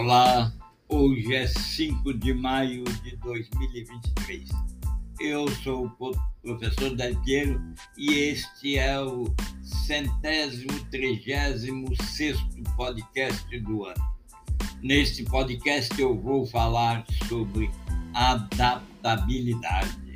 Olá, hoje é 5 de maio de 2023. Eu sou o professor Del Piero e este é o centésimo trigésimo sexto podcast do ano. Neste podcast eu vou falar sobre adaptabilidade.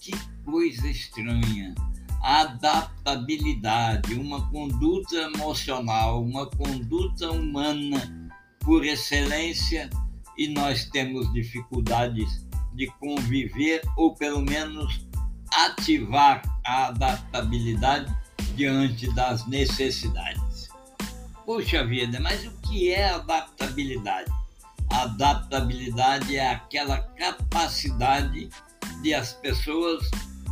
Que coisa estranha! Adaptabilidade, uma conduta emocional, uma conduta humana por excelência e nós temos dificuldades de conviver ou pelo menos ativar a adaptabilidade diante das necessidades. Poxa vida, mas o que é adaptabilidade? Adaptabilidade é aquela capacidade de as pessoas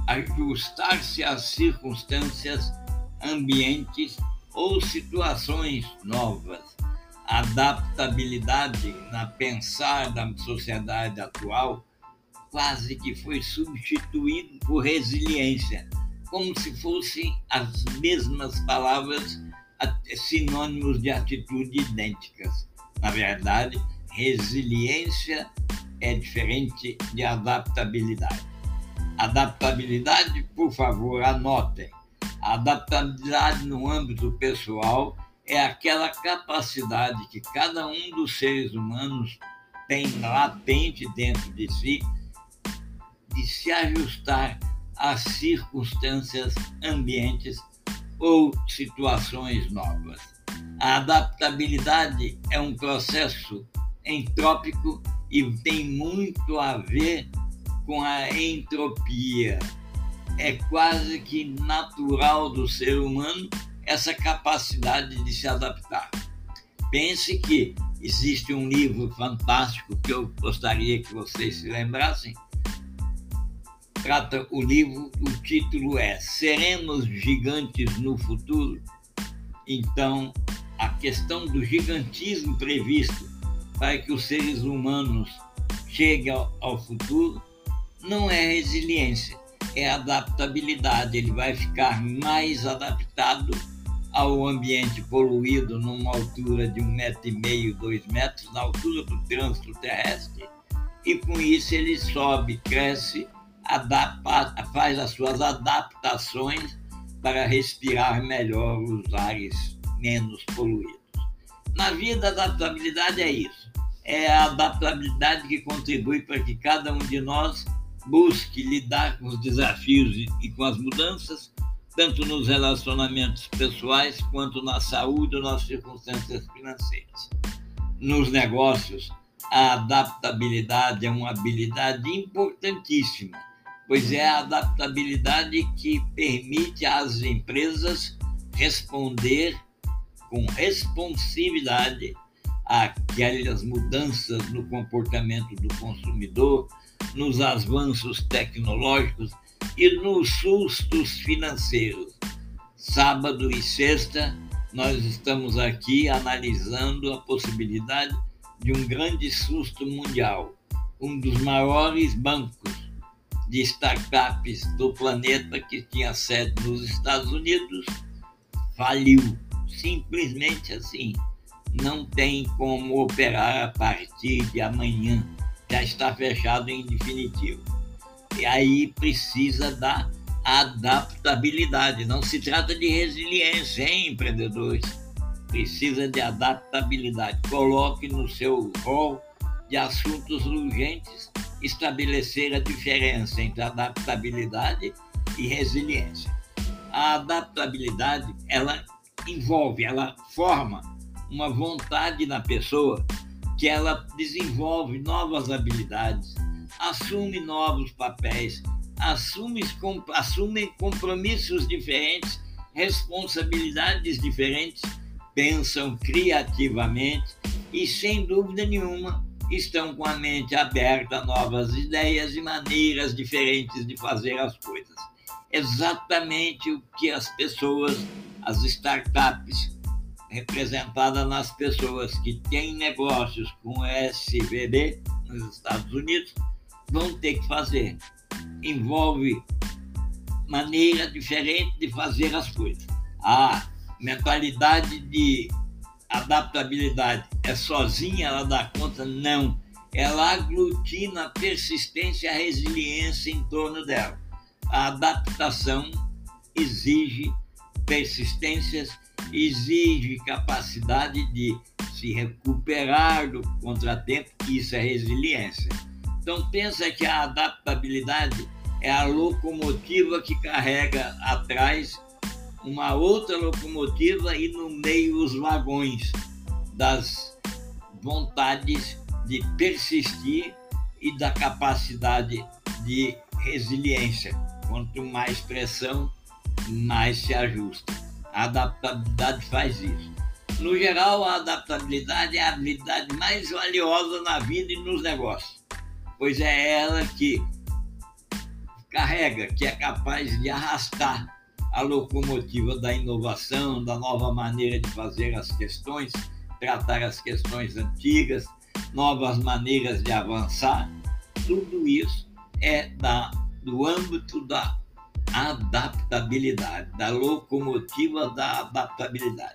ajustar-se às circunstâncias, ambientes ou situações novas adaptabilidade na pensar da sociedade atual quase que foi substituído por resiliência, como se fossem as mesmas palavras sinônimos de atitude idênticas. Na verdade, resiliência é diferente de adaptabilidade. Adaptabilidade, por favor, anotem. adaptabilidade no âmbito pessoal é aquela capacidade que cada um dos seres humanos tem latente dentro de si de se ajustar às circunstâncias, ambientes ou situações novas. A adaptabilidade é um processo entrópico e tem muito a ver com a entropia. É quase que natural do ser humano essa capacidade de se adaptar. Pense que existe um livro fantástico que eu gostaria que vocês se lembrassem. Trata o livro, o título é Seremos Gigantes no Futuro? Então, a questão do gigantismo previsto para que os seres humanos cheguem ao, ao futuro não é resiliência, é adaptabilidade. Ele vai ficar mais adaptado ao ambiente poluído numa altura de um metro e meio, dois metros, na altura do trânsito terrestre, e com isso ele sobe, cresce, adapta, faz as suas adaptações para respirar melhor os ares menos poluídos. Na vida, a adaptabilidade é isso. É a adaptabilidade que contribui para que cada um de nós busque lidar com os desafios e com as mudanças tanto nos relacionamentos pessoais quanto na saúde ou nas circunstâncias financeiras. Nos negócios, a adaptabilidade é uma habilidade importantíssima, pois é a adaptabilidade que permite às empresas responder com responsividade àquelas mudanças no comportamento do consumidor, nos avanços tecnológicos e nos sustos financeiros. Sábado e sexta, nós estamos aqui analisando a possibilidade de um grande susto mundial. Um dos maiores bancos de startups do planeta, que tinha sede nos Estados Unidos, faliu. Simplesmente assim. Não tem como operar a partir de amanhã. Já está fechado em definitivo. E aí precisa da adaptabilidade. Não se trata de resiliência, hein, empreendedores? Precisa de adaptabilidade. Coloque no seu rol de assuntos urgentes estabelecer a diferença entre adaptabilidade e resiliência. A adaptabilidade, ela envolve, ela forma uma vontade na pessoa que ela desenvolve novas habilidades, assume novos papéis, assume, assume compromissos diferentes, responsabilidades diferentes, pensam criativamente e, sem dúvida nenhuma, estão com a mente aberta a novas ideias e maneiras diferentes de fazer as coisas. Exatamente o que as pessoas, as startups, representadas nas pessoas que têm negócios com SVB nos Estados Unidos, vão ter que fazer. Envolve maneira diferente de fazer as coisas. A mentalidade de adaptabilidade é sozinha, ela dá conta? Não. Ela aglutina a persistência e a resiliência em torno dela. A adaptação exige persistências, exige capacidade de se recuperar do contratempo, isso é resiliência. Então pensa que a adaptabilidade é a locomotiva que carrega atrás uma outra locomotiva e no meio os vagões das vontades de persistir e da capacidade de resiliência. Quanto mais pressão, mais se ajusta. A adaptabilidade faz isso. No geral, a adaptabilidade é a habilidade mais valiosa na vida e nos negócios, pois é ela que carrega, que é capaz de arrastar a locomotiva da inovação, da nova maneira de fazer as questões, tratar as questões antigas, novas maneiras de avançar. Tudo isso é da, do âmbito da adaptabilidade, da locomotiva da adaptabilidade.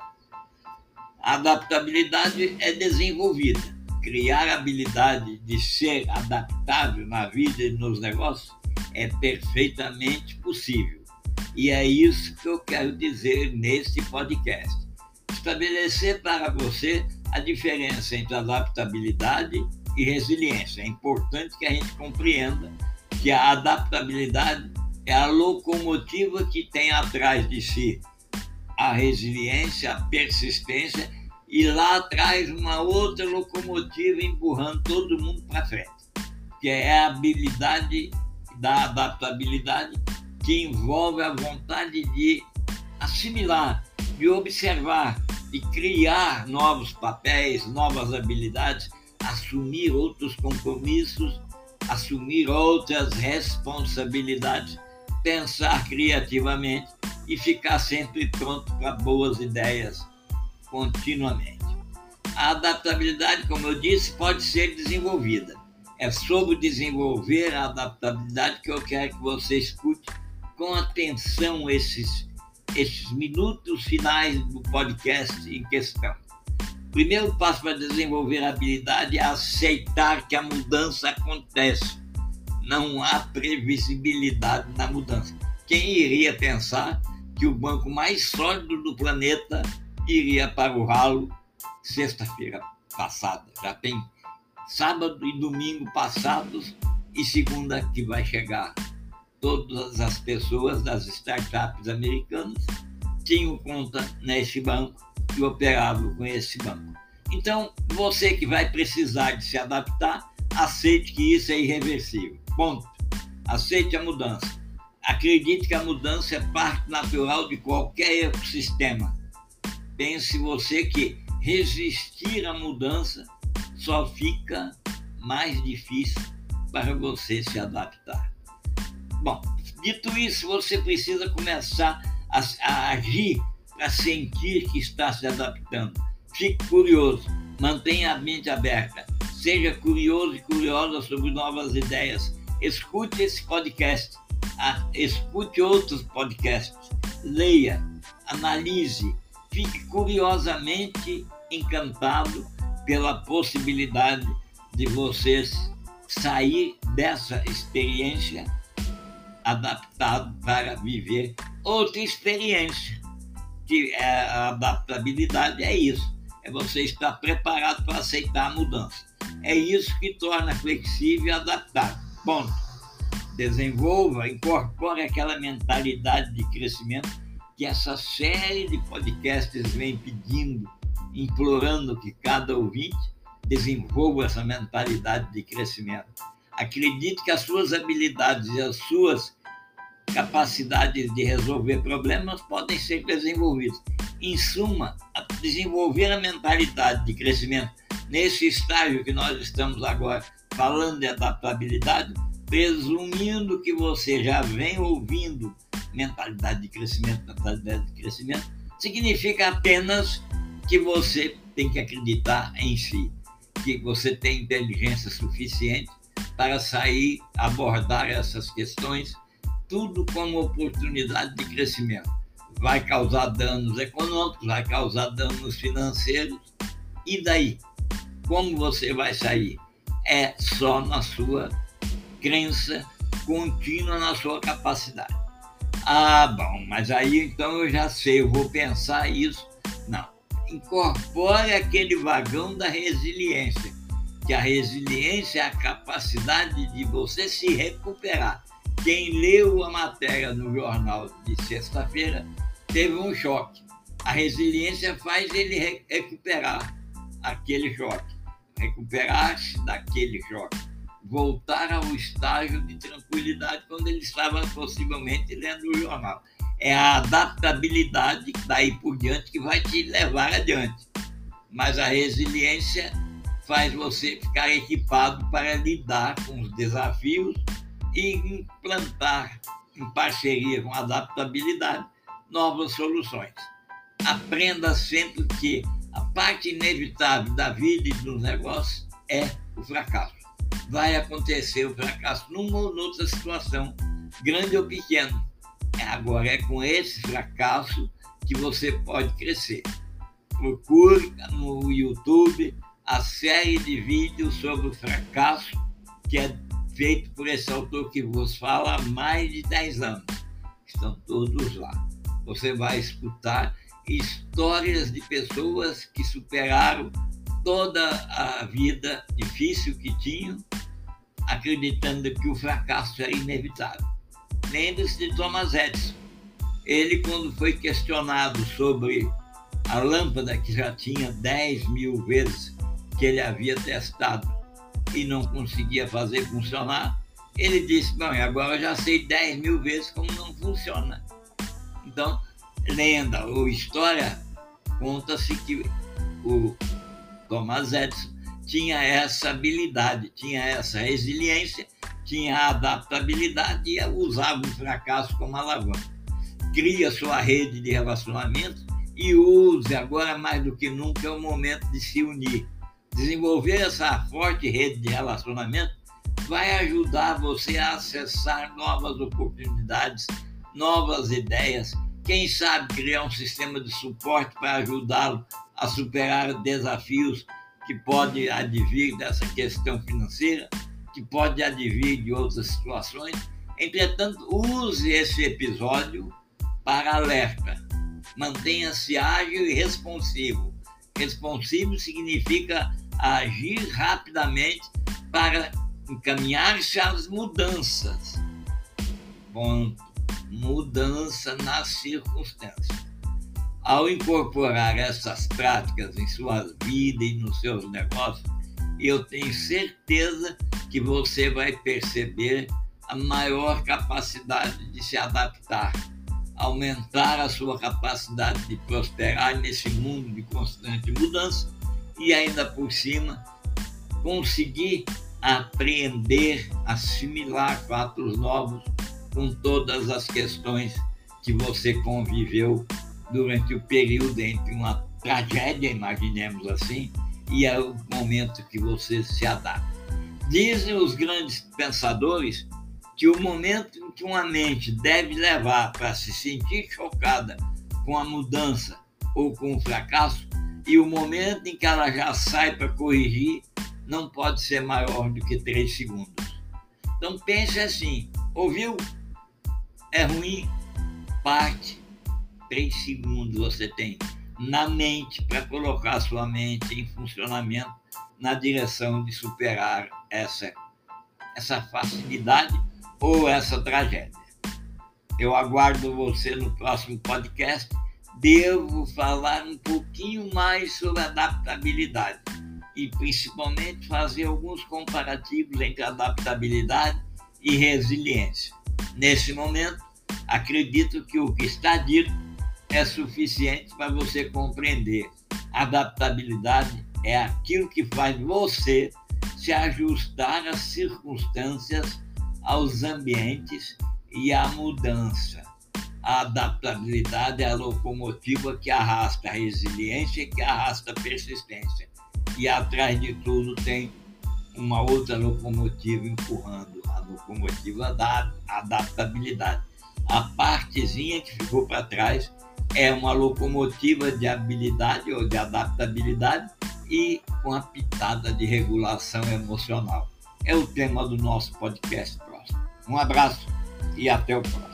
A adaptabilidade é desenvolvida. Criar a habilidade de ser adaptável na vida e nos negócios é perfeitamente possível. E é isso que eu quero dizer neste podcast. Estabelecer para você a diferença entre adaptabilidade e resiliência. É importante que a gente compreenda que a adaptabilidade é a locomotiva que tem atrás de si a resiliência, a persistência e lá atrás uma outra locomotiva empurrando todo mundo para frente, que é a habilidade da adaptabilidade que envolve a vontade de assimilar, de observar, de criar novos papéis, novas habilidades, assumir outros compromissos, assumir outras responsabilidades, pensar criativamente e ficar sempre pronto para boas ideias continuamente. A adaptabilidade, como eu disse, pode ser desenvolvida é sobre desenvolver a adaptabilidade que eu quero que você escute com atenção esses, esses minutos finais do podcast em questão. O primeiro passo para desenvolver a habilidade é aceitar que a mudança acontece. Não há previsibilidade na mudança. Quem iria pensar que o banco mais sólido do planeta iria para o ralo sexta-feira passada? Já tem sábado e domingo passados e segunda que vai chegar. Todas as pessoas das startups americanas tinham conta nesse banco e operavam com esse banco. Então, você que vai precisar de se adaptar, aceite que isso é irreversível. Ponto. Aceite a mudança. Acredite que a mudança é parte natural de qualquer ecossistema. Pense você que resistir à mudança só fica mais difícil para você se adaptar. Bom, dito isso, você precisa começar a, a agir para sentir que está se adaptando. Fique curioso, mantenha a mente aberta, seja curioso e curiosa sobre novas ideias. Escute esse podcast, escute outros podcasts, leia, analise, fique curiosamente encantado pela possibilidade de vocês sair dessa experiência adaptado para viver outra experiência. Que é a adaptabilidade é isso, é você estar preparado para aceitar a mudança. É isso que torna flexível e adaptável. Ponto. Desenvolva, incorpore aquela mentalidade de crescimento que essa série de podcasts vem pedindo implorando que cada ouvinte desenvolva essa mentalidade de crescimento. Acredite que as suas habilidades e as suas capacidades de resolver problemas podem ser desenvolvidas. Em suma, desenvolver a mentalidade de crescimento nesse estágio que nós estamos agora falando de adaptabilidade, presumindo que você já vem ouvindo mentalidade de crescimento, mentalidade de crescimento, significa apenas que você tem que acreditar em si, que você tem inteligência suficiente para sair, abordar essas questões, tudo como oportunidade de crescimento. vai causar danos econômicos, vai causar danos financeiros. E daí? Como você vai sair? É só na sua crença contínua na sua capacidade. Ah, bom, mas aí então eu já sei, eu vou pensar isso. Não. Incorpore aquele vagão da resiliência, que a resiliência é a capacidade de você se recuperar. Quem leu a matéria no jornal de sexta-feira teve um choque. A resiliência faz ele recuperar aquele choque, recuperar-se daquele choque, voltar ao estágio de tranquilidade quando ele estava possivelmente lendo o jornal. É a adaptabilidade daí por diante que vai te levar adiante. Mas a resiliência faz você ficar equipado para lidar com os desafios e implantar, em parceria com a adaptabilidade, novas soluções. Aprenda sempre que a parte inevitável da vida e dos negócios é o fracasso. Vai acontecer o fracasso numa ou noutra situação, grande ou pequena. É, agora é com esse fracasso que você pode crescer. Procure no YouTube a série de vídeos sobre o fracasso que é feito por esse autor que vos fala há mais de 10 anos. Estão todos lá. Você vai escutar histórias de pessoas que superaram toda a vida difícil que tinham, acreditando que o fracasso era inevitável. Lembre-se de Thomas Edison. Ele, quando foi questionado sobre a lâmpada que já tinha 10 mil vezes que ele havia testado e não conseguia fazer funcionar, ele disse: Bom, agora eu já sei 10 mil vezes como não funciona. Então, lenda ou história, conta-se que o Thomas Edison tinha essa habilidade, tinha essa resiliência, tinha a adaptabilidade e usava o fracasso como alavanca. Cria sua rede de relacionamentos e use agora mais do que nunca é o momento de se unir. Desenvolver essa forte rede de relacionamento vai ajudar você a acessar novas oportunidades, novas ideias quem sabe criar um sistema de suporte para ajudá-lo a superar desafios que pode advir dessa questão financeira, que pode advir de outras situações. Entretanto, use esse episódio para alerta. Mantenha-se ágil e responsivo. Responsivo significa agir rapidamente para encaminhar-se às mudanças. Ponto mudança nas circunstâncias. Ao incorporar essas práticas em sua vida e nos seus negócios, eu tenho certeza que você vai perceber a maior capacidade de se adaptar, aumentar a sua capacidade de prosperar nesse mundo de constante mudança e ainda por cima conseguir aprender, assimilar fatos novos com todas as questões que você conviveu durante o período entre uma tragédia, imaginemos assim, e é o momento que você se adapta. Dizem os grandes pensadores que o momento em que uma mente deve levar para se sentir chocada com a mudança ou com o fracasso e o momento em que ela já sai para corrigir não pode ser maior do que três segundos. Então pense assim, ouviu? é ruim, parte, três segundos você tem na mente para colocar sua mente em funcionamento na direção de superar essa, essa facilidade ou essa tragédia. Eu aguardo você no próximo podcast. Devo falar um pouquinho mais sobre adaptabilidade e principalmente fazer alguns comparativos entre adaptabilidade e resiliência. Nesse momento, acredito que o que está dito é suficiente para você compreender. Adaptabilidade é aquilo que faz você se ajustar às circunstâncias, aos ambientes e à mudança. A adaptabilidade é a locomotiva que arrasta a resiliência e que arrasta a persistência. E atrás de tudo tem uma outra locomotiva empurrando locomotiva da adaptabilidade. A partezinha que ficou para trás é uma locomotiva de habilidade ou de adaptabilidade e com a pitada de regulação emocional. É o tema do nosso podcast próximo. Um abraço e até o próximo.